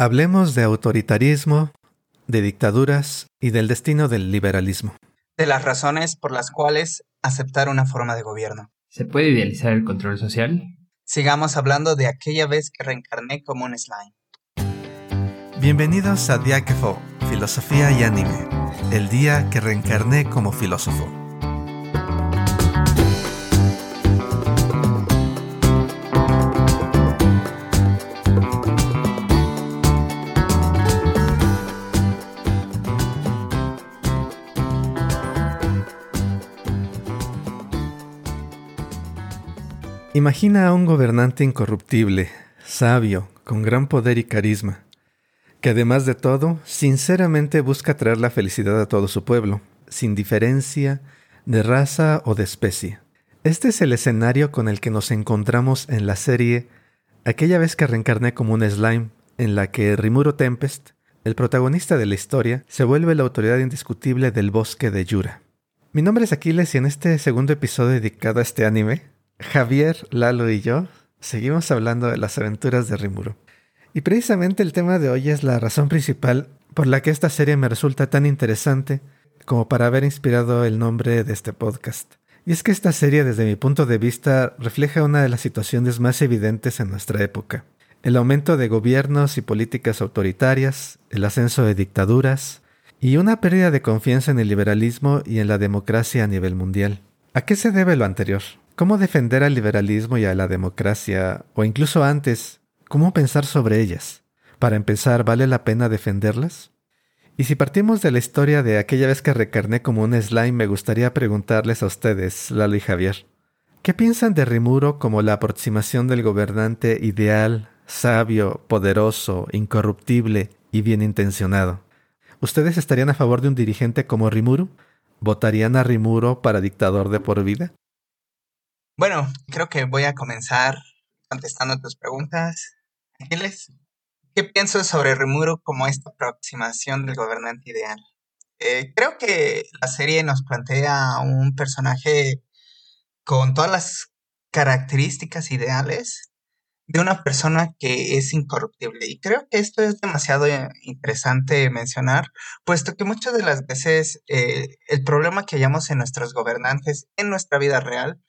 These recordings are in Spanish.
Hablemos de autoritarismo, de dictaduras y del destino del liberalismo. De las razones por las cuales aceptar una forma de gobierno. ¿Se puede idealizar el control social? Sigamos hablando de aquella vez que reencarné como un slime. Bienvenidos a Diáquefo, Filosofía y Anime, el día que reencarné como filósofo. Imagina a un gobernante incorruptible, sabio, con gran poder y carisma, que además de todo, sinceramente busca traer la felicidad a todo su pueblo, sin diferencia de raza o de especie. Este es el escenario con el que nos encontramos en la serie Aquella vez que reencarné como un slime, en la que Rimuro Tempest, el protagonista de la historia, se vuelve la autoridad indiscutible del bosque de Yura. Mi nombre es Aquiles y en este segundo episodio dedicado a este anime, Javier, Lalo y yo seguimos hablando de las aventuras de Rimuro. Y precisamente el tema de hoy es la razón principal por la que esta serie me resulta tan interesante como para haber inspirado el nombre de este podcast. Y es que esta serie desde mi punto de vista refleja una de las situaciones más evidentes en nuestra época. El aumento de gobiernos y políticas autoritarias, el ascenso de dictaduras y una pérdida de confianza en el liberalismo y en la democracia a nivel mundial. ¿A qué se debe lo anterior? ¿Cómo defender al liberalismo y a la democracia, o incluso antes, cómo pensar sobre ellas? Para empezar, ¿vale la pena defenderlas? Y si partimos de la historia de aquella vez que recarné como un slime, me gustaría preguntarles a ustedes, Lalo y Javier, ¿qué piensan de Rimuro como la aproximación del gobernante ideal, sabio, poderoso, incorruptible y bien intencionado? ¿Ustedes estarían a favor de un dirigente como Rimuro? ¿Votarían a Rimuro para dictador de por vida? Bueno, creo que voy a comenzar contestando tus preguntas. ¿qué pienso sobre Rimuro como esta aproximación del gobernante ideal? Eh, creo que la serie nos plantea un personaje con todas las características ideales de una persona que es incorruptible. Y creo que esto es demasiado interesante mencionar, puesto que muchas de las veces eh, el problema que hallamos en nuestros gobernantes en nuestra vida real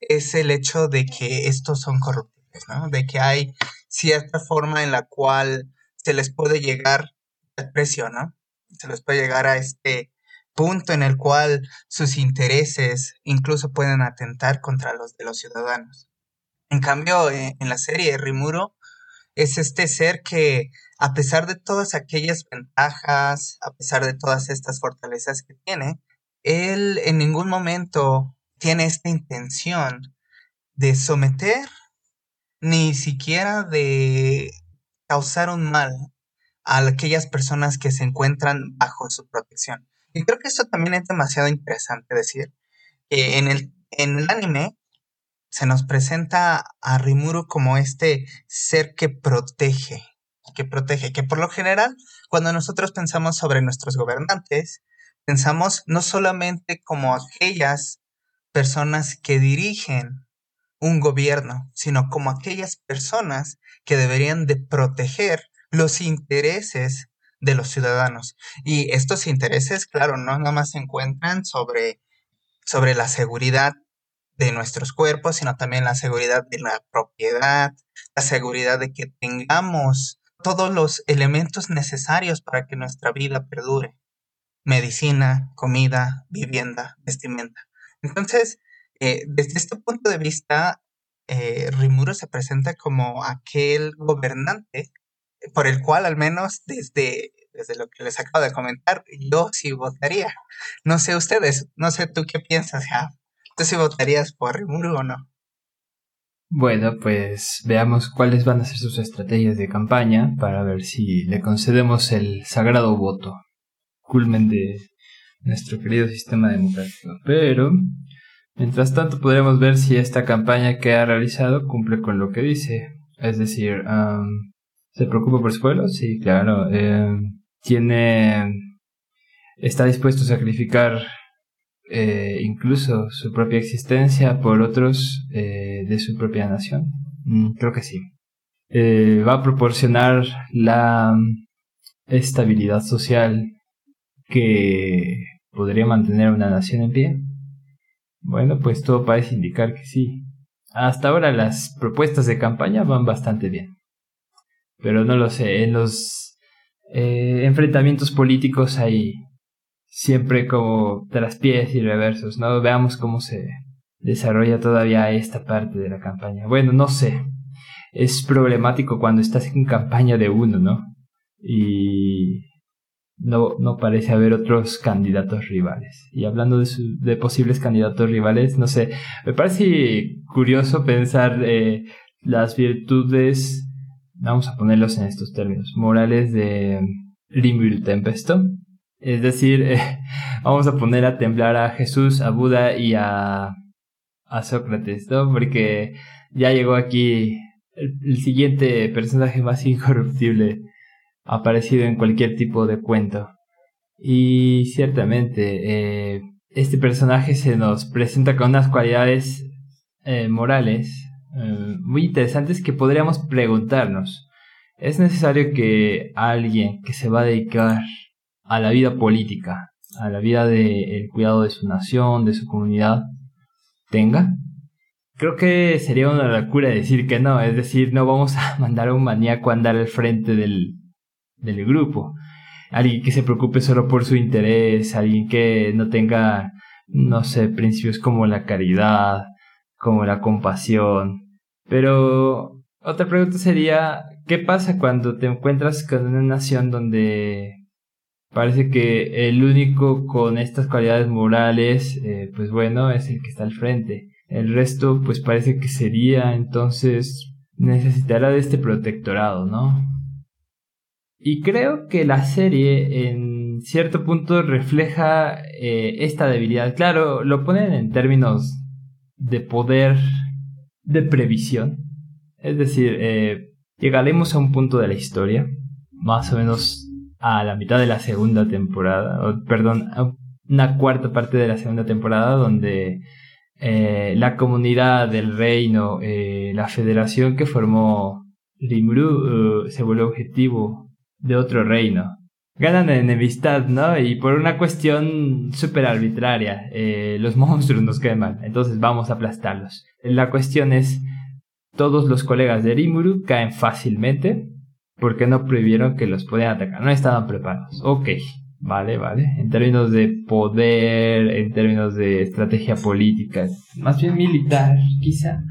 es el hecho de que estos son corruptibles, ¿no? De que hay cierta forma en la cual se les puede llegar al precio, ¿no? Se les puede llegar a este punto en el cual sus intereses incluso pueden atentar contra los de los ciudadanos. En cambio, eh, en la serie Rimuro es este ser que a pesar de todas aquellas ventajas, a pesar de todas estas fortalezas que tiene, él en ningún momento tiene esta intención de someter, ni siquiera de causar un mal a aquellas personas que se encuentran bajo su protección. Y creo que esto también es demasiado interesante decir. que en, el, en el anime se nos presenta a Rimuru como este ser que protege, que protege, que por lo general, cuando nosotros pensamos sobre nuestros gobernantes, pensamos no solamente como aquellas personas que dirigen un gobierno, sino como aquellas personas que deberían de proteger los intereses de los ciudadanos. Y estos intereses, claro, no nada más se encuentran sobre, sobre la seguridad de nuestros cuerpos, sino también la seguridad de la propiedad, la seguridad de que tengamos todos los elementos necesarios para que nuestra vida perdure. Medicina, comida, vivienda, vestimenta. Entonces, eh, desde este punto de vista, eh, Rimuro se presenta como aquel gobernante por el cual, al menos desde, desde lo que les acabo de comentar, yo sí votaría. No sé ustedes, no sé tú qué piensas, ya. ¿Tú sí votarías por Rimuro o no? Bueno, pues veamos cuáles van a ser sus estrategias de campaña para ver si le concedemos el sagrado voto, culmen de nuestro querido sistema democrático. Pero Mientras tanto, podremos ver si esta campaña que ha realizado cumple con lo que dice. Es decir, ¿se preocupa por su pueblo? Sí, claro. Em, tiene. Está dispuesto a sacrificar eh, incluso su propia existencia por otros eh, de su propia nación. Mm, creo que sí. eh, va a proporcionar la estabilidad social que podría mantener una nación en pie? Bueno, pues todo parece indicar que sí. Hasta ahora las propuestas de campaña van bastante bien. Pero no lo sé, en los eh, enfrentamientos políticos hay siempre como traspiés y reversos, ¿no? Veamos cómo se desarrolla todavía esta parte de la campaña. Bueno, no sé. Es problemático cuando estás en campaña de uno, ¿no? Y no, no parece haber otros candidatos rivales. Y hablando de, posibles candidatos rivales, no sé, me parece curioso pensar eh, las virtudes, vamos a ponerlos en estos términos, morales de Rimuru Tempesto. Es decir, eh, vamos a poner a temblar a Jesús, a Buda y a, a Sócrates, ¿no? Porque ya llegó aquí el siguiente personaje más incorruptible aparecido en cualquier tipo de cuento. Y ciertamente, eh, este personaje se nos presenta con unas cualidades eh, morales eh, muy interesantes que podríamos preguntarnos. ¿Es necesario que alguien que se va a dedicar a la vida política, a la vida del cuidado de su nación, de su comunidad, tenga? Creo que sería una locura decir que no, es decir, no vamos a mandar a un maníaco a andar al frente del, del grupo. Alguien que se preocupe solo por su interés, alguien que no tenga, no sé, principios como la caridad, como la compasión. Pero otra pregunta sería, ¿qué pasa cuando te encuentras con una nación donde parece que el único con estas cualidades morales, eh, pues bueno, es el que está al frente? El resto, pues parece que sería entonces necesitará de este protectorado, ¿no? Y creo que la serie en cierto punto refleja eh, esta debilidad. Claro, lo ponen en términos de poder de previsión. Es decir, eh, llegaremos a un punto de la historia, más o menos a la mitad de la segunda temporada, o, perdón, a una cuarta parte de la segunda temporada, donde eh, la comunidad del reino, la federación que formó Rimuru, se vuelve objetivo de otro reino. Ganan enemistad, ¿no? Y por una cuestión súper arbitraria, eh, los monstruos nos queman, entonces vamos a aplastarlos. La cuestión es, todos los colegas de Rimuru caen fácilmente porque no prohibieron que los pudieran atacar, no estaban preparados. Ok, vale, vale. En términos de poder, en términos de estrategia política, más bien militar, quizá.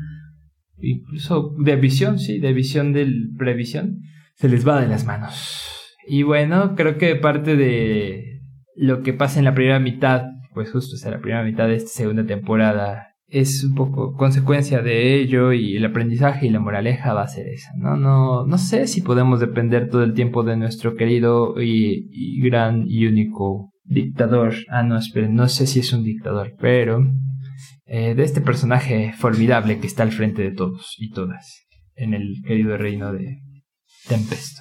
Incluso de visión, sí, de visión del previsión se les va de las manos. Y bueno, creo que parte de lo que pasa en la primera mitad, pues justo es la primera mitad de esta segunda temporada, es un poco consecuencia de ello y el aprendizaje y la moraleja va a ser esa, ¿no? No, no sé si podemos depender todo el tiempo de nuestro querido y, gran y único dictador. Ah, no, esperen, no sé si es un dictador, pero eh, de este personaje formidable que está al frente de todos y todas en el querido reino de, Tempest.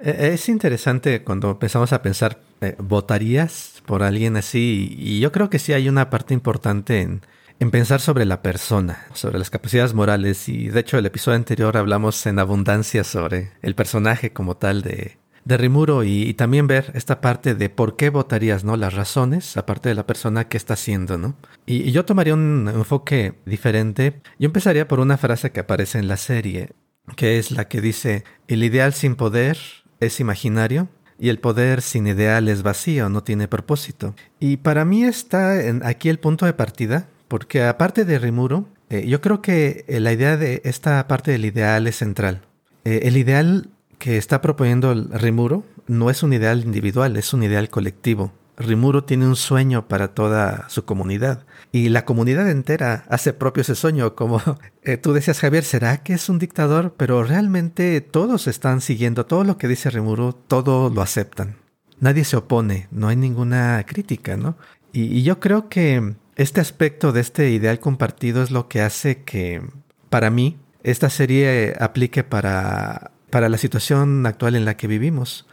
E, es interesante cuando empezamos a pensar, eh, ¿votarías por alguien así? Y yo creo que sí hay una parte importante en, en pensar sobre la persona, sobre las capacidades morales. Y de hecho, el episodio anterior hablamos en abundancia sobre el personaje como tal de, de Rimuro y, también ver esta parte de por qué votarías, ¿no? Las razones, aparte de la persona que está haciendo, ¿no? Y, y, yo tomaría un enfoque diferente. Yo empezaría por una frase que aparece en la serie que es la que dice, el ideal sin poder es imaginario y el poder sin ideal es vacío, no tiene propósito. Y para mí está aquí el punto de partida, porque aparte de Rimuro, eh, yo creo que eh, la idea de esta parte del ideal es central. Eh, el ideal que está proponiendo Rimuro no es un ideal individual, es un ideal colectivo. Rimuro tiene un sueño para toda su comunidad y la comunidad entera hace propio ese sueño, como eh, tú decías Javier, ¿será que es un dictador? Pero realmente todos están siguiendo todo lo que dice Rimuro, todo lo aceptan. Nadie se opone, no hay ninguna crítica, ¿no? Y, yo creo que este aspecto de este ideal compartido es lo que hace que, para mí, esta serie aplique para, para la situación actual en la que vivimos.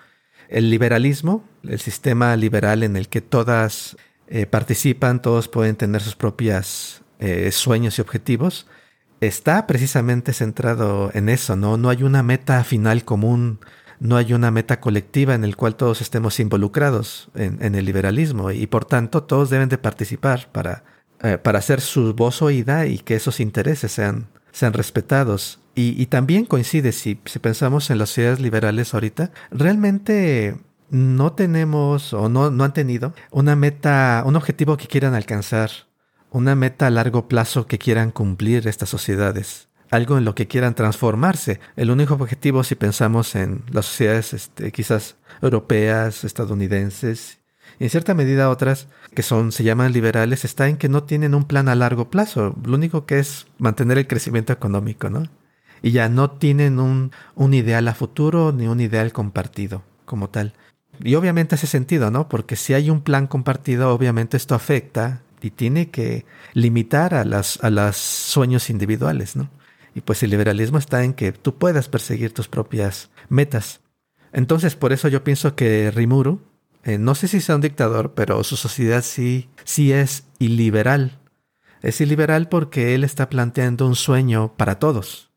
El liberalismo, el sistema liberal en el que todas eh, participan, todos pueden tener sus propios eh, sueños y objetivos, está precisamente centrado en eso, ¿no? No hay una meta final común, no hay una meta colectiva en el cual todos estemos involucrados en, el liberalismo y por tanto todos deben de participar para, eh, para hacer su voz oída y que esos intereses sean, sean respetados. Y, también coincide, si, pensamos en las sociedades liberales ahorita, realmente no tenemos o no, no han tenido una meta, un objetivo que quieran alcanzar, una meta a largo plazo que quieran cumplir estas sociedades, algo en lo que quieran transformarse. El único objetivo, si pensamos en las sociedades este, quizás europeas, estadounidenses, y en cierta medida otras que son, se llaman liberales, está en que no tienen un plan a largo plazo. Lo único que es mantener el crecimiento económico, ¿no? Y ya no tienen un, un ideal a futuro ni un ideal compartido como tal. Y obviamente hace sentido, ¿no? Porque si hay un plan compartido, obviamente esto afecta y tiene que limitar a las a los sueños individuales, ¿no? Y pues el liberalismo está en que tú puedas perseguir tus propias metas. Entonces, por eso yo pienso que Rimuru, eh, no sé si sea un dictador, pero su sociedad sí, sí es iliberal. Es iliberal porque él está planteando un sueño para todos.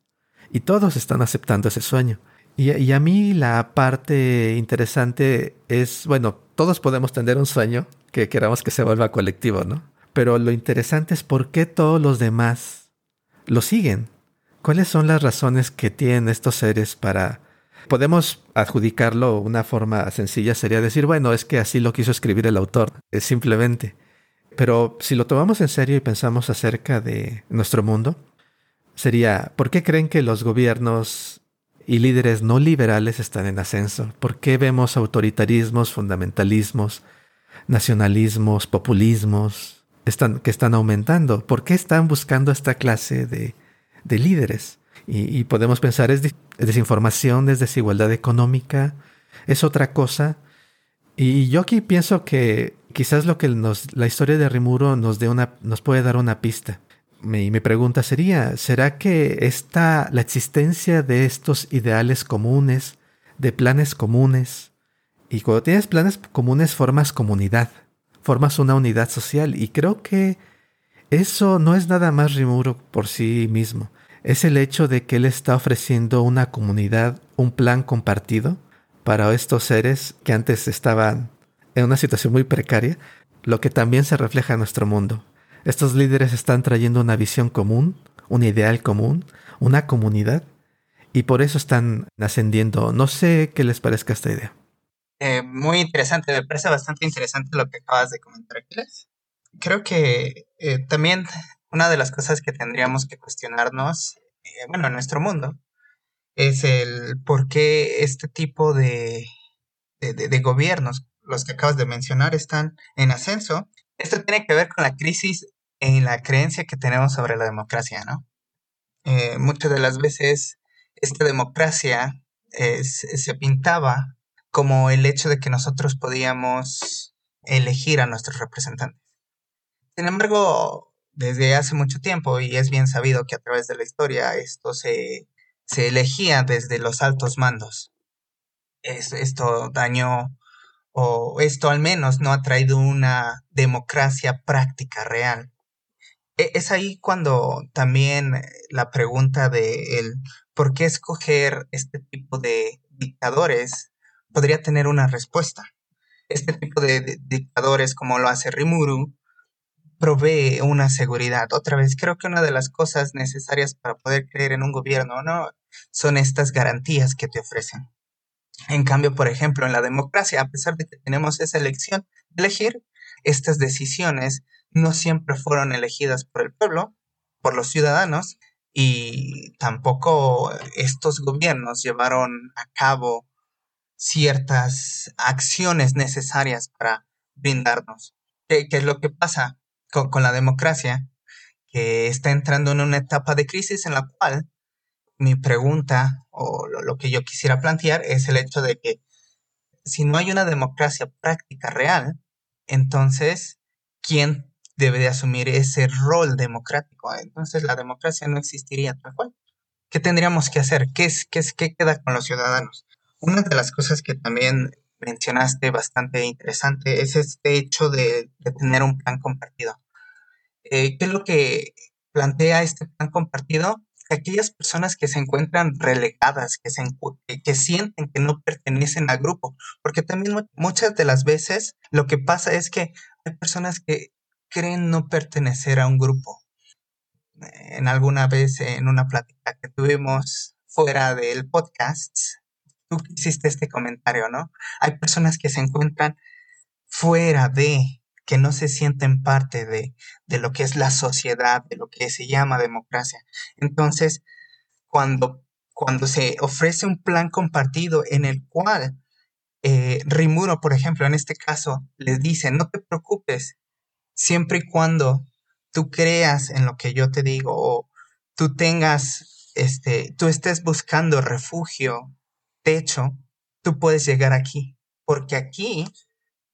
Y todos están aceptando ese sueño. Y, a mí la parte interesante es, bueno, todos podemos tener un sueño que queramos que se vuelva colectivo, ¿no? Pero lo interesante es por qué todos los demás lo siguen. ¿Cuáles son las razones que tienen estos seres para... Podemos adjudicarlo una forma sencilla, sería decir, bueno, es que así lo quiso escribir el autor, simplemente. Pero si lo tomamos en serio y pensamos acerca de nuestro mundo, sería, ¿por qué creen que los gobiernos y líderes no liberales están en ascenso? ¿Por qué vemos autoritarismos, fundamentalismos, nacionalismos, populismos que están aumentando? ¿Por qué están buscando esta clase de, de líderes? Y, podemos pensar, ¿es desinformación, es desigualdad económica? ¿Es otra cosa? Y yo aquí pienso que quizás lo que nos, la historia de Rimuro nos, dé una, nos puede dar una pista. Mi, mi pregunta sería, ¿será que está la existencia de estos ideales comunes, de planes comunes, y cuando tienes planes comunes formas comunidad, formas una unidad social, y creo que eso no es nada más Rimuro por sí mismo, es el hecho de que él está ofreciendo una comunidad, un plan compartido para estos seres que antes estaban en una situación muy precaria, lo que también se refleja en nuestro mundo. Estos líderes están trayendo una visión común, un ideal común, una comunidad, y por eso están ascendiendo. No sé qué les parezca esta idea. Eh, muy interesante, me parece bastante interesante lo que acabas de comentar, Aquiles. Creo que eh, también una de las cosas que tendríamos que cuestionarnos, eh, bueno, en nuestro mundo, es el por qué este tipo de, de gobiernos, los que acabas de mencionar, están en ascenso esto tiene que ver con la crisis en la creencia que tenemos sobre la democracia, ¿no? Eh, muchas de las veces esta democracia se, pintaba como el hecho de que nosotros podíamos elegir a nuestros representantes. Sin embargo, desde hace mucho tiempo, y es bien sabido que a través de la historia esto se, elegía desde los altos mandos. esto dañó o esto al menos no ha traído una democracia práctica real. E, es ahí cuando también la pregunta de el por qué escoger este tipo de dictadores podría tener una respuesta. Este tipo de, dictadores, como lo hace Rimuru, provee una seguridad. Otra vez, creo que una de las cosas necesarias para poder creer en un gobierno no son estas garantías que te ofrecen. En cambio, por ejemplo, en la democracia, a pesar de que tenemos esa elección elegir, estas decisiones no siempre fueron elegidas por el pueblo, por los ciudadanos, y tampoco estos gobiernos llevaron a cabo ciertas acciones necesarias para brindarnos. ¿Qué, es lo que pasa con, con la democracia? Que está entrando en una etapa de crisis en la cual mi pregunta o lo, que yo quisiera plantear es el hecho de que si no hay una democracia práctica real, entonces, ¿quién debe de asumir ese rol democrático? Entonces la democracia no existiría tal cual. ¿Qué tendríamos que hacer? ¿Qué, es, qué, es, qué queda con los ciudadanos? Una de las cosas que también mencionaste bastante interesante es este hecho de, tener un plan compartido. Eh, ¿Qué es lo que plantea este plan compartido que aquellas personas que se encuentran relegadas, que, se, que sienten que no pertenecen al grupo, porque también muchas de las veces lo que pasa es que hay personas que creen no pertenecer a un grupo. En alguna vez en una plática que tuvimos fuera del podcast, tú hiciste este comentario, ¿no? Hay personas que se encuentran fuera de, que no se sienten parte de, de lo que es la sociedad, de lo que se llama democracia. Entonces, cuando, cuando se ofrece un plan compartido en el cual eh, Rimuro, por ejemplo, en este caso, les dice, no te preocupes, siempre y cuando tú creas en lo que yo te digo o tú tengas, este, tú estés buscando refugio, techo, tú puedes llegar aquí, porque aquí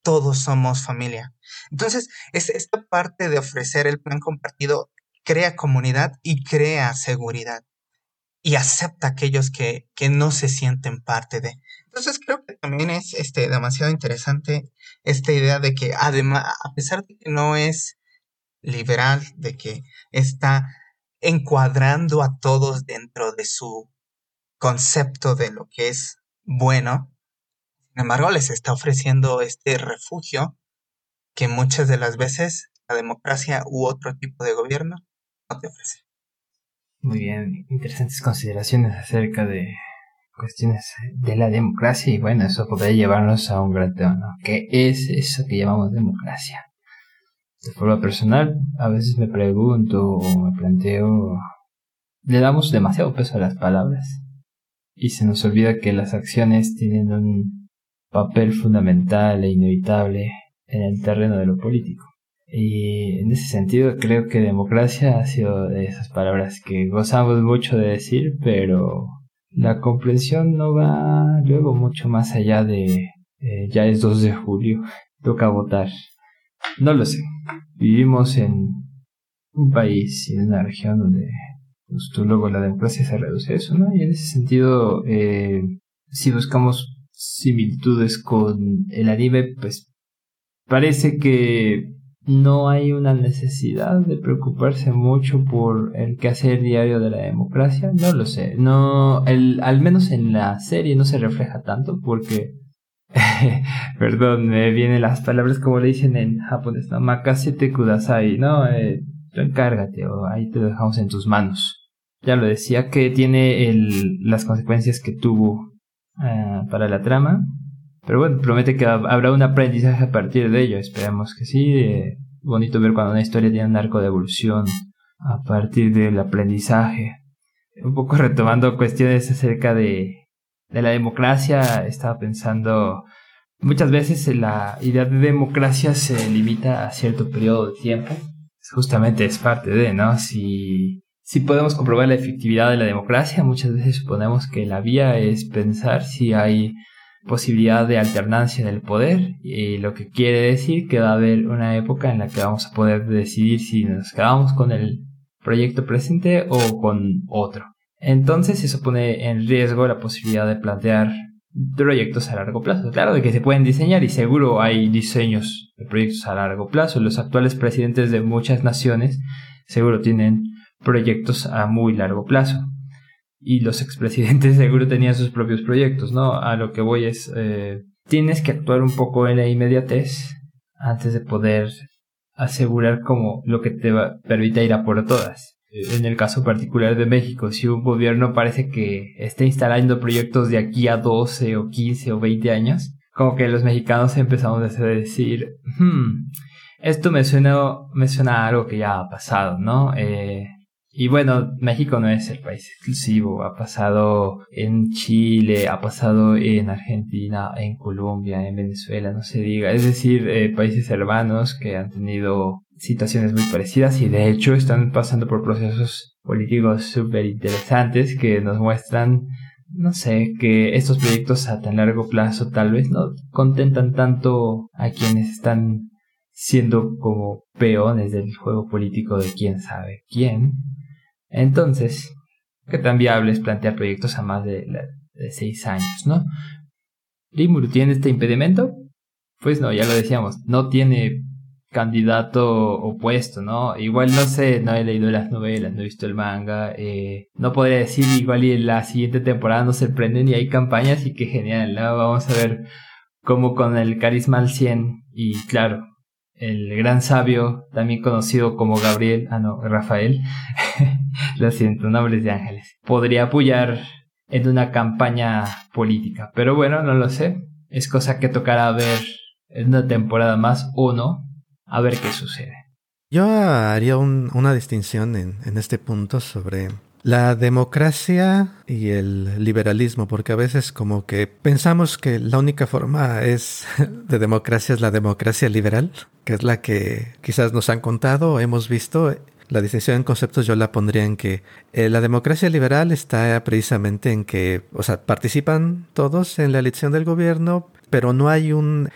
todos somos familia. Entonces, es esta parte de ofrecer el plan compartido crea comunidad y crea seguridad y acepta a aquellos que, que no se sienten parte de. Entonces creo que también es este, demasiado interesante esta idea de que además, a pesar de que no es liberal, de que está encuadrando a todos dentro de su concepto de lo que es bueno, sin embargo les está ofreciendo este refugio que muchas de las veces la democracia u otro tipo de gobierno no te ofrece. Muy bien, interesantes consideraciones acerca de cuestiones de la democracia y bueno, eso podría llevarnos a un gran tema, ¿no? ¿Qué es eso que llamamos democracia? De forma personal, a veces me pregunto o me planteo, le damos demasiado peso a las palabras y se nos olvida que las acciones tienen un papel fundamental e inevitable en el terreno de lo político. Y en ese sentido creo que democracia ha sido de esas palabras que gozamos mucho de decir, pero la comprensión no va luego mucho más allá de eh, ya es 2 de julio, toca votar. No lo sé. Vivimos en un país y en una región donde justo luego la democracia se reduce a eso, ¿no? Y en ese sentido, eh, si buscamos similitudes con el anime, pues parece que no hay una necesidad de preocuparse mucho por el quehacer diario de la democracia. No lo sé. No, el, al menos en la serie no se refleja tanto porque, perdón, me vienen las palabras como le dicen en japonés, ¿no? Makasete kudasai, ¿no? Eh, encárgate o ahí te lo dejamos en tus manos. Ya lo decía que tiene el, las consecuencias que tuvo eh, para la trama pero bueno, promete que habrá un aprendizaje a partir de ello. Esperemos que sí. Eh, bonito ver cuando una historia tiene un arco de evolución a partir del aprendizaje. Un poco retomando cuestiones acerca de, de la democracia, estaba pensando, muchas veces la idea de democracia se limita a cierto periodo de tiempo. Justamente es parte de, ¿no? Si, si podemos comprobar la efectividad de la democracia, muchas veces suponemos que la vía es pensar si hay posibilidad de alternancia del poder y lo que quiere decir que va a haber una época en la que vamos a poder decidir si nos quedamos con el proyecto presente o con otro. Entonces eso pone en riesgo la posibilidad de plantear proyectos a largo plazo. Claro de que se pueden diseñar y seguro hay diseños de proyectos a largo plazo. Los actuales presidentes de muchas naciones seguro tienen proyectos a muy largo plazo y los expresidentes seguro tenían sus propios proyectos, ¿no? A lo que voy es, eh, tienes que actuar un poco en la inmediatez antes de poder asegurar como lo que te va, permita ir a por todas. En el caso particular de México, si un gobierno parece que está instalando proyectos de aquí a 12 o 15 o 20 años, como que los mexicanos empezamos a decir, hmm, esto me suena, me suena a algo que ya ha pasado, ¿no? Eh, y bueno, México no es el país exclusivo, ha pasado en Chile, ha pasado en Argentina, en Colombia, en Venezuela, no se diga. Es decir, eh, países hermanos que han tenido situaciones muy parecidas y de hecho están pasando por procesos políticos súper interesantes que nos muestran, no sé, que estos proyectos a tan largo plazo tal vez no contentan tanto a quienes están siendo como peones del juego político de quién sabe quién entonces, ¿qué tan viable es plantear proyectos a más de, seis años, no? ¿Rimuru tiene este impedimento? Pues no, ya lo decíamos, no tiene candidato opuesto, ¿no? Igual no sé, no he leído las novelas, no he visto el manga, eh, no podría decir igual y en la siguiente temporada no se prenden y hay campañas y qué genial, ¿no? Vamos a ver cómo con el carisma al 100 y claro, el gran sabio, también conocido como Gabriel, ah no, Rafael, lo siento, nombres de ángeles, podría apoyar en una campaña política, pero bueno, no lo sé, es cosa que tocará ver en una temporada más o no, a ver qué sucede. Yo haría una distinción en, en este punto sobre la democracia y el liberalismo, porque a veces como que pensamos que la única forma es de democracia es la democracia liberal, que es la que quizás nos han contado hemos visto. La distinción en conceptos yo la pondría en que eh, la democracia liberal está precisamente en que, o sea, participan todos en la elección del gobierno, pero no hay un...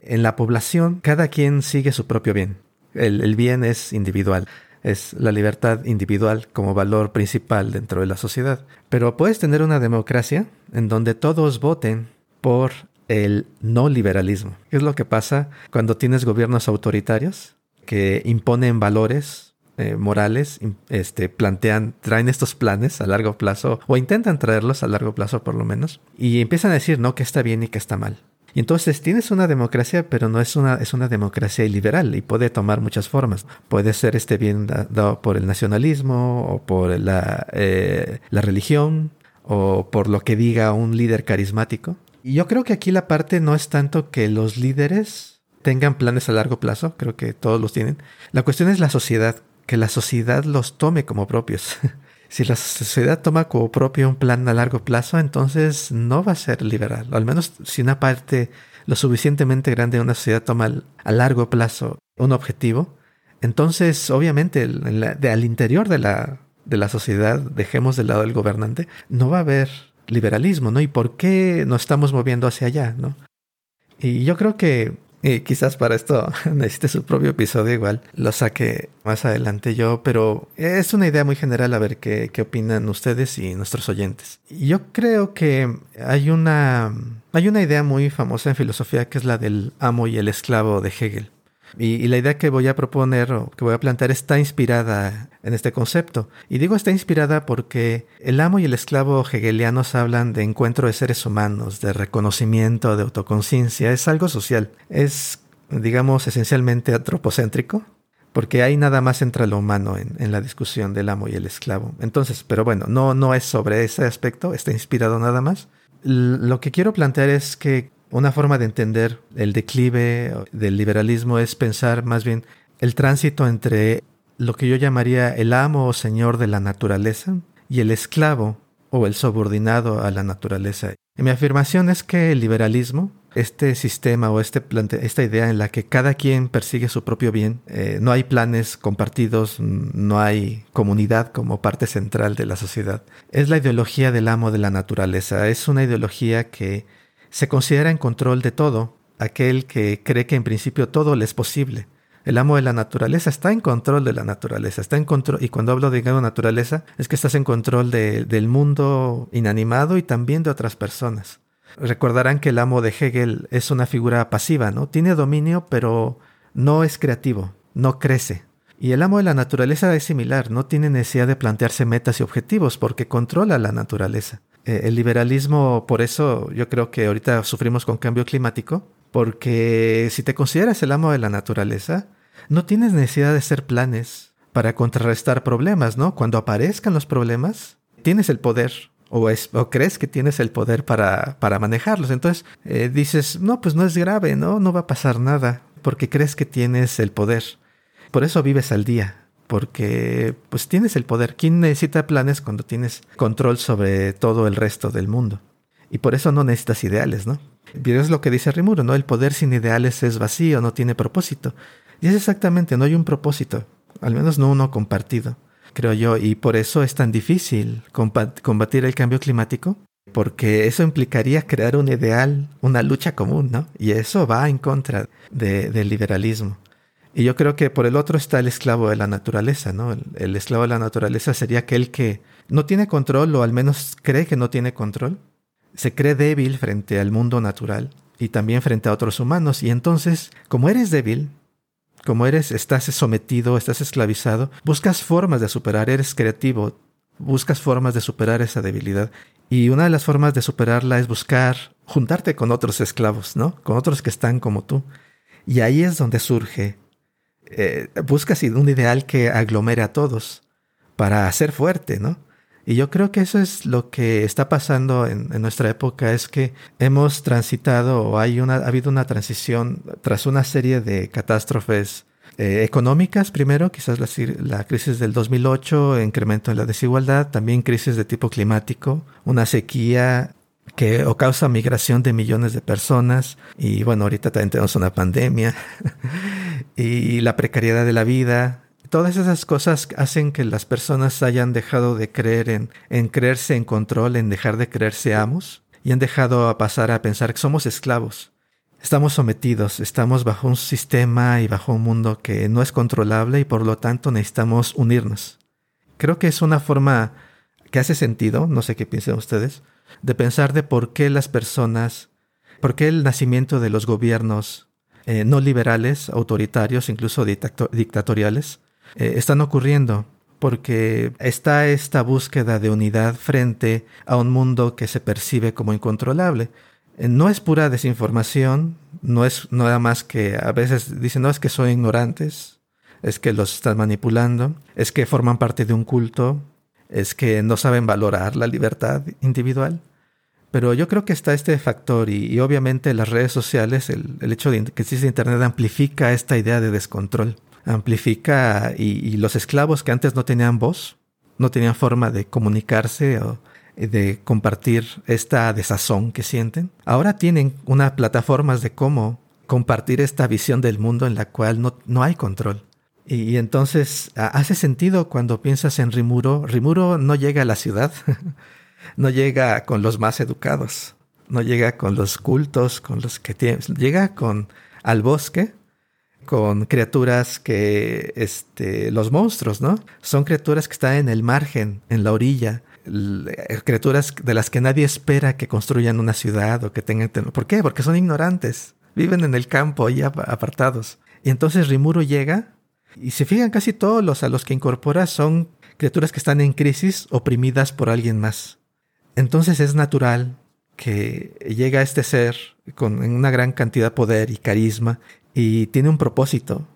En la población, cada quien sigue su propio bien. El, el bien es individual es la libertad individual como valor principal dentro de la sociedad. Pero puedes tener una democracia en donde todos voten por el no liberalismo. ¿Qué es lo que pasa cuando tienes gobiernos autoritarios que imponen valores eh, morales, este, plantean, traen estos planes a largo plazo o intentan traerlos a largo plazo por lo menos y empiezan a decir no que está bien y que está mal. Y entonces tienes una democracia, pero no es una, es una democracia liberal y puede tomar muchas formas. Puede ser este bien dado por el nacionalismo o por la, eh, la religión o por lo que diga un líder carismático. Y yo creo que aquí la parte no es tanto que los líderes tengan planes a largo plazo, creo que todos los tienen. La cuestión es la sociedad, que la sociedad los tome como propios. Si la sociedad toma como propio un plan a largo plazo, entonces no va a ser liberal. al menos si una parte lo suficientemente grande de una sociedad toma a largo plazo un objetivo, entonces obviamente al interior de la, de la sociedad, dejemos de lado el gobernante, no va a haber liberalismo, ¿no? ¿Y por qué nos estamos moviendo hacia allá, ¿no? Y yo creo que y quizás para esto necesite su propio episodio igual. Lo saque más adelante yo, pero es una idea muy general a ver qué, qué opinan ustedes y nuestros oyentes. Yo creo que hay una, hay una idea muy famosa en filosofía que es la del amo y el esclavo de Hegel. Y, la idea que voy a proponer o que voy a plantear está inspirada en este concepto. Y digo está inspirada porque el amo y el esclavo hegelianos hablan de encuentro de seres humanos, de reconocimiento, de autoconciencia. Es algo social. Es, digamos, esencialmente antropocéntrico. Porque hay nada más entre lo humano en, la discusión del amo y el esclavo. Entonces, pero bueno, no, no es sobre ese aspecto, está inspirado nada más. Lo que quiero plantear es que una forma de entender el declive del liberalismo es pensar más bien el tránsito entre lo que yo llamaría el amo o señor de la naturaleza y el esclavo o el subordinado a la naturaleza. Y mi afirmación es que el liberalismo, este sistema o este esta idea en la que cada quien persigue su propio bien, eh, no hay planes compartidos, no hay comunidad como parte central de la sociedad, es la ideología del amo de la naturaleza. Es una ideología que se considera en control de todo, aquel que cree que en principio todo le es posible. El amo de la naturaleza está en control de la naturaleza, está en control, y cuando hablo de naturaleza, es que estás en control del mundo inanimado y también de otras personas. Recordarán que el amo de Hegel es una figura pasiva, ¿no? Tiene dominio, pero no es creativo, no crece. Y el amo de la naturaleza es similar, no tiene necesidad de plantearse metas y objetivos porque controla la naturaleza. Eh, el liberalismo, por eso yo creo que ahorita sufrimos con cambio climático, porque si te consideras el amo de la naturaleza, no tienes necesidad de hacer planes para contrarrestar problemas, ¿no? Cuando aparezcan los problemas, tienes el poder o, crees que tienes el poder para, para manejarlos. Entonces eh, dices, no, pues no es grave, ¿no? No va a pasar nada, porque crees que tienes el poder. Por eso vives al día porque pues tienes el poder. ¿Quién necesita planes cuando tienes control sobre todo el resto del mundo? Y por eso no necesitas ideales, ¿no? Es lo que dice Rimuro, ¿no? El poder sin ideales es vacío, no tiene propósito. Y es exactamente, no hay un propósito, al menos no uno compartido, creo yo, y por eso es tan difícil combatir el cambio climático, porque eso implicaría crear un ideal, una lucha común, ¿no? Y eso va en contra del liberalismo. Y yo creo que por el otro está el esclavo de la naturaleza, ¿no? El, esclavo de la naturaleza sería aquel que no tiene control o al menos cree que no tiene control. Se cree débil frente al mundo natural y también frente a otros humanos. Y entonces, como eres débil, como eres, estás sometido, estás esclavizado, buscas formas de superar, eres creativo, buscas formas de superar esa debilidad. Y una de las formas de superarla es buscar juntarte con otros esclavos, ¿no? Con otros que están como tú. Y ahí es donde surge, eh, buscas un ideal que aglomere a todos para ser fuerte, ¿no? Y yo creo que eso es lo que está pasando en, nuestra época, es que hemos transitado o hay una, ha habido una transición tras una serie de catástrofes eh, económicas, primero, quizás la, crisis del 2008, incremento en la desigualdad, también crisis de tipo climático, una sequía que o causa migración de millones de personas y bueno, ahorita también tenemos una pandemia y la precariedad de la vida, todas esas cosas hacen que las personas hayan dejado de creer en, en creerse en control, en dejar de creerse amos y han dejado a pasar a pensar que somos esclavos. Estamos sometidos, estamos bajo un sistema y bajo un mundo que no es controlable y por lo tanto necesitamos unirnos. Creo que es una forma que hace sentido, no sé qué piensan ustedes, de pensar de por qué las personas, por qué el nacimiento de los gobiernos eh, no liberales, autoritarios, incluso dictatoriales, eh, están ocurriendo porque está esta búsqueda de unidad frente a un mundo que se percibe como incontrolable. Eh, no es pura desinformación, no es nada más que a veces dicen, no es que son ignorantes, es que los están manipulando, es que forman parte de un culto, es que no saben valorar la libertad individual. Pero yo creo que está este factor y, obviamente las redes sociales, el, el hecho de que existe Internet amplifica esta idea de descontrol amplifica y, los esclavos que antes no tenían voz, no tenían forma de comunicarse o de compartir esta desazón que sienten, ahora tienen unas plataformas de cómo compartir esta visión del mundo en la cual no, no hay control. Y, entonces hace sentido cuando piensas en Rimuro. Rimuro no llega a la ciudad, no llega con los más educados, no llega con los cultos, con los que tienen, llega con al bosque con criaturas que, este, los monstruos, ¿no? Son criaturas que están en el margen, en la orilla, criaturas de las que nadie espera que construyan una ciudad o que tengan... ¿Por qué? Porque son ignorantes, viven en el campo y apartados. Y entonces Rimuro llega y se fijan casi todos los a los que incorpora son criaturas que están en crisis, oprimidas por alguien más. Entonces es natural que llega este ser con una gran cantidad de poder y carisma y tiene un propósito,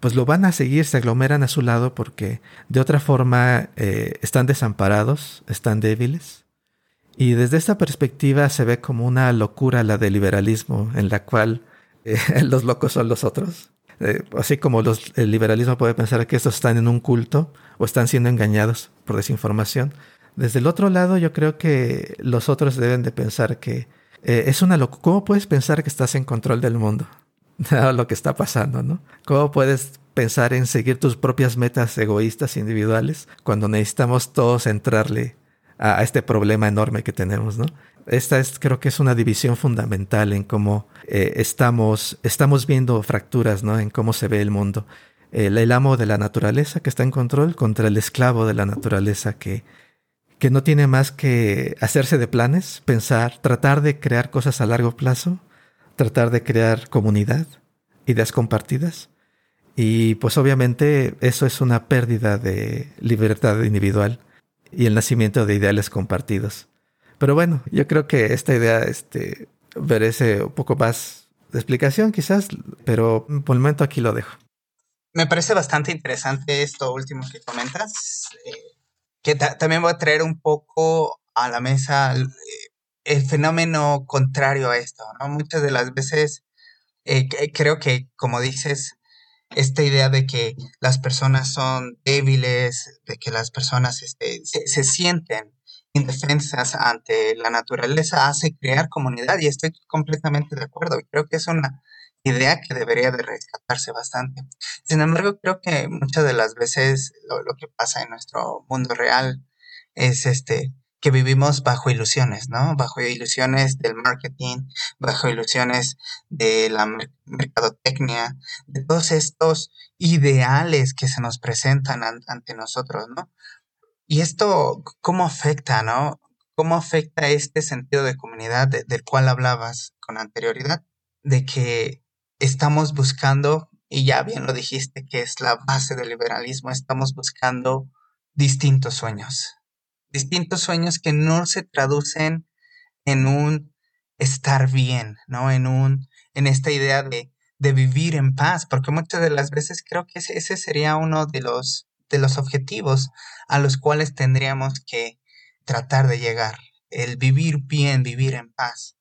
pues lo van a seguir, se aglomeran a su lado porque de otra forma eh, están desamparados, están débiles. Y desde esta perspectiva se ve como una locura la del liberalismo, en la cual eh, los locos son los otros. Eh, así como el liberalismo puede pensar que estos están en un culto o están siendo engañados por desinformación. Desde el otro lado, yo creo que los otros deben de pensar que es una locura. ¿Cómo puedes pensar que estás en control del mundo? lo que está pasando, ¿no? ¿Cómo puedes pensar en seguir tus propias metas egoístas individuales cuando necesitamos todos entrarle a, este problema enorme que tenemos, ¿no? Esta es, creo que es una división fundamental en cómo eh, estamos, estamos viendo fracturas, ¿no? En cómo se ve el mundo. El, el, amo de la naturaleza que está en control contra el esclavo de la naturaleza que, que no tiene más que hacerse de planes, pensar, tratar de crear cosas a largo plazo tratar de crear comunidad, ideas compartidas. Y pues obviamente eso es una pérdida de libertad individual y el nacimiento de ideales compartidos. Pero bueno, yo creo que esta idea este, merece un poco más de explicación quizás, pero por el momento aquí lo dejo. Me parece bastante interesante esto último que comentas, eh, que también voy a traer un poco a la mesa eh, el fenómeno contrario a esto, ¿no? Muchas de las veces eh, creo que, como dices, esta idea de que las personas son débiles, de que las personas este, se, sienten indefensas ante la naturaleza, hace crear comunidad y estoy completamente de acuerdo. Creo que es una idea que debería de rescatarse bastante. Sin embargo, creo que muchas de las veces lo, lo que pasa en nuestro mundo real es este que vivimos bajo ilusiones, ¿no? Bajo ilusiones del marketing, bajo ilusiones de la mercadotecnia, de todos estos ideales que se nos presentan ante nosotros, ¿no? Y esto, ¿cómo afecta, no? ¿Cómo afecta este sentido de comunidad del cual hablabas con anterioridad? De que estamos buscando y ya bien lo dijiste, que es la base del liberalismo, estamos buscando distintos sueños. Distintos sueños que no se traducen en un estar bien, ¿no? En un, en esta idea de, de vivir en paz, porque muchas de las veces creo que ese, ese sería uno de los, de los objetivos a los cuales tendríamos que tratar de llegar, el vivir bien, vivir en paz.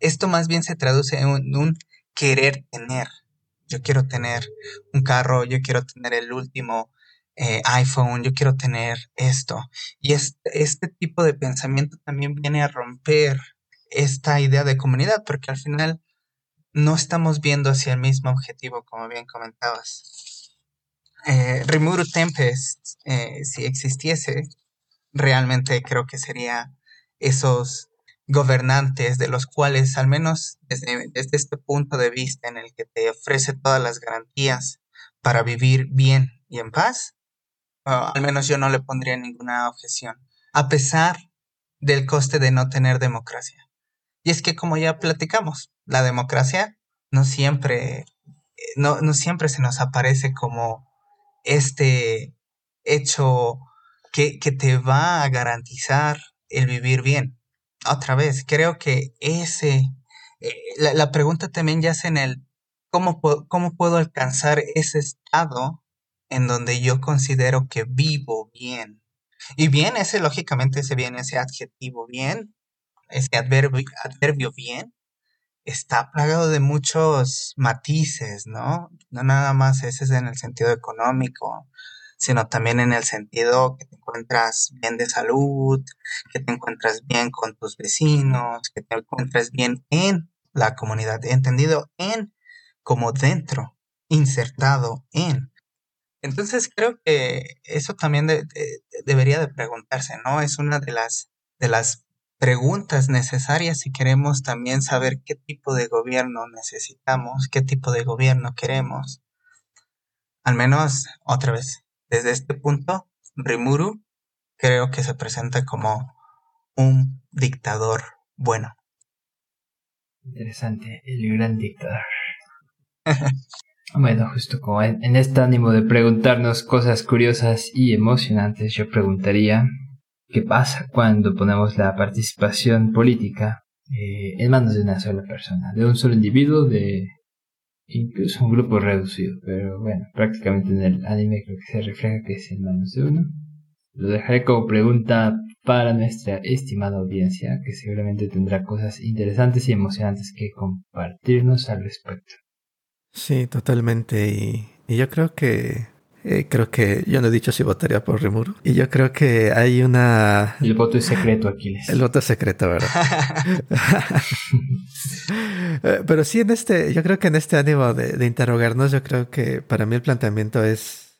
Esto más bien se traduce en un, querer tener. Yo quiero tener un carro, yo quiero tener el último eh, iPhone, yo quiero tener esto. Y este tipo de pensamiento también viene a romper esta idea de comunidad, porque al final no estamos viendo hacia el mismo objetivo, como bien comentabas. Eh, Tempest, eh, si existiese, realmente creo que sería esos gobernantes de los cuales, al menos desde, este punto de vista en el que te ofrece todas las garantías para vivir bien y en paz, al menos yo no le pondría ninguna objeción, a pesar del coste de no tener democracia. Y es que como ya platicamos, la democracia no siempre, no, no siempre se nos aparece como este hecho que, que te va a garantizar el vivir bien. Otra vez, creo que ese, eh, la, pregunta también yace en el ¿cómo, cómo puedo alcanzar ese estado en donde yo considero que vivo bien. Y bien, ese lógicamente ese bien, ese adjetivo bien, ese adverbio, adverbio bien, está plagado de muchos matices, ¿no? No nada más ese es en el sentido económico, sino también en el sentido que te encuentras bien de salud, que te encuentras bien con tus vecinos, que te encuentras bien en la comunidad, entendido en como dentro, insertado en. Entonces creo que eso también debería de preguntarse, ¿no? Es una de las, de las preguntas necesarias si queremos también saber qué tipo de gobierno necesitamos, qué tipo de gobierno queremos. Al menos, otra vez, desde este punto, Rimuru creo que se presenta como un dictador bueno. Interesante, el gran dictador. bueno, justo como en, este ánimo de preguntarnos cosas curiosas y emocionantes, yo preguntaría qué pasa cuando ponemos la participación política eh, en manos de una sola persona, de un solo individuo, de incluso un grupo reducido, pero bueno, prácticamente en el anime creo que se refleja que es en manos de uno. Lo dejaré como pregunta para nuestra estimada audiencia, que seguramente tendrá cosas interesantes y emocionantes que compartirnos al respecto. Sí, totalmente. Y, y yo creo que eh, creo que yo no he dicho si votaría por Rimuru. Y yo creo que hay una. El voto es secreto, Aquiles. El voto es secreto, ¿verdad? Eh, pero sí, en este, yo creo que en este ánimo de, de, interrogarnos, yo creo que para mí el planteamiento es.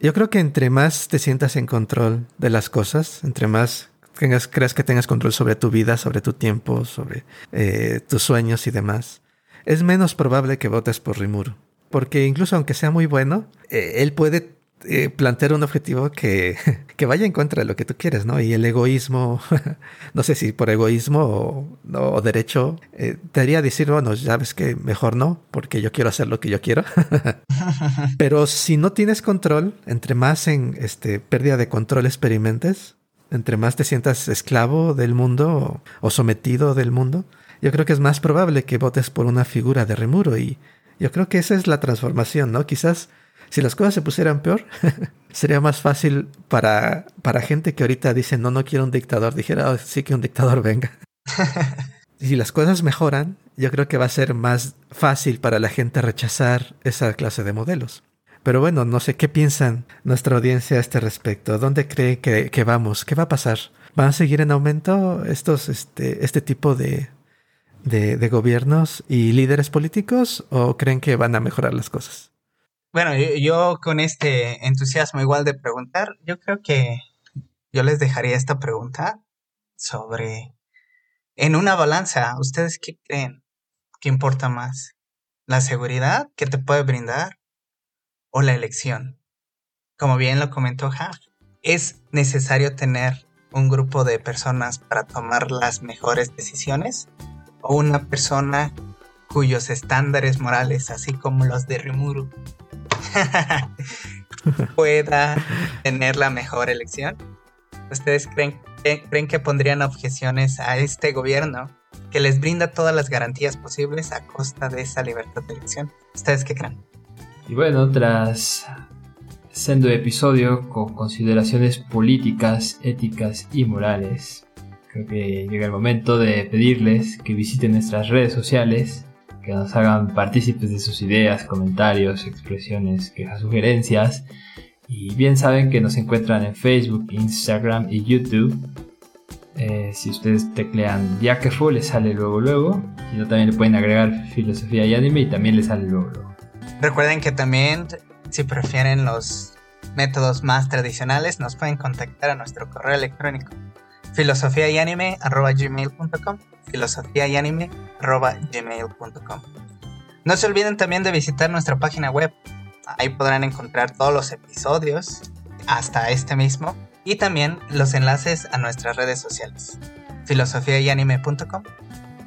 Yo creo que entre más te sientas en control de las cosas, entre más tengas, creas que tengas control sobre tu vida, sobre tu tiempo, sobre eh, tus sueños y demás, es menos probable que votes por Rimuru porque incluso aunque sea muy bueno, eh, él puede eh, plantear un objetivo que, que, vaya en contra de lo que tú quieres, ¿no? Y el egoísmo, no sé si por egoísmo o, derecho, eh, te haría decir, bueno, ya ves que mejor no, porque yo quiero hacer lo que yo quiero. Pero si no tienes control, entre más en este, pérdida de control experimentes, entre más te sientas esclavo del mundo o, o sometido del mundo, yo creo que es más probable que votes por una figura de remuro y yo creo que esa es la transformación, ¿no? Quizás si las cosas se pusieran peor, sería más fácil para, para gente que ahorita dice, no, no quiero un dictador, dijera, oh, sí que un dictador venga. si las cosas mejoran, yo creo que va a ser más fácil para la gente rechazar esa clase de modelos. Pero bueno, no sé qué piensan nuestra audiencia a este respecto. ¿Dónde cree que, que vamos? ¿Qué va a pasar? ¿Van a seguir en aumento estos, este, este tipo de, de, gobiernos y líderes políticos o creen que van a mejorar las cosas? Bueno, yo, con este entusiasmo igual de preguntar, yo creo que yo les dejaría esta pregunta sobre, en una balanza, ¿ustedes qué creen que importa más? ¿La seguridad que te puede brindar o la elección? Como bien lo comentó Haf, es necesario tener un grupo de personas para tomar las mejores decisiones o una persona cuyos estándares morales, así como los de Rimuru, pueda tener la mejor elección? ¿Ustedes creen, que pondrían objeciones a este gobierno que les brinda todas las garantías posibles a costa de esa libertad de elección? ¿Ustedes qué creen? Y bueno, tras siendo episodio con consideraciones políticas, éticas y morales, creo que llega el momento de pedirles que visiten nuestras redes sociales, que nos hagan partícipes de sus ideas, comentarios, expresiones, quejas, sugerencias. Y bien saben que nos encuentran en Facebook, Instagram y YouTube. Eh, si ustedes teclean Yakefo les sale luego luego. Si no también le pueden agregar filosofía y anime y también les sale luego luego. Recuerden que también, si prefieren los métodos más tradicionales, nos pueden contactar a nuestro correo electrónico filosofía y anime gmail.com filosofía y anime gmail.com no se olviden también de visitar nuestra página web. Ahí podrán encontrar todos los episodios hasta este mismo y también los enlaces a nuestras redes sociales. Filosofía y anime.com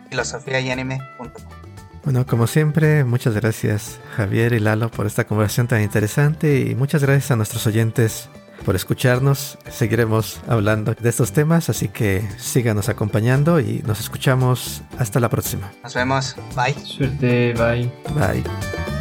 filosofía y anime.com bueno, como siempre, muchas gracias Javier y Lalo por esta conversación tan interesante y muchas gracias a nuestros oyentes por escucharnos. Seguiremos hablando de estos temas, así que síganos acompañando y nos escuchamos hasta la próxima. Nos vemos. Bye. Suerte. Bye. Bye.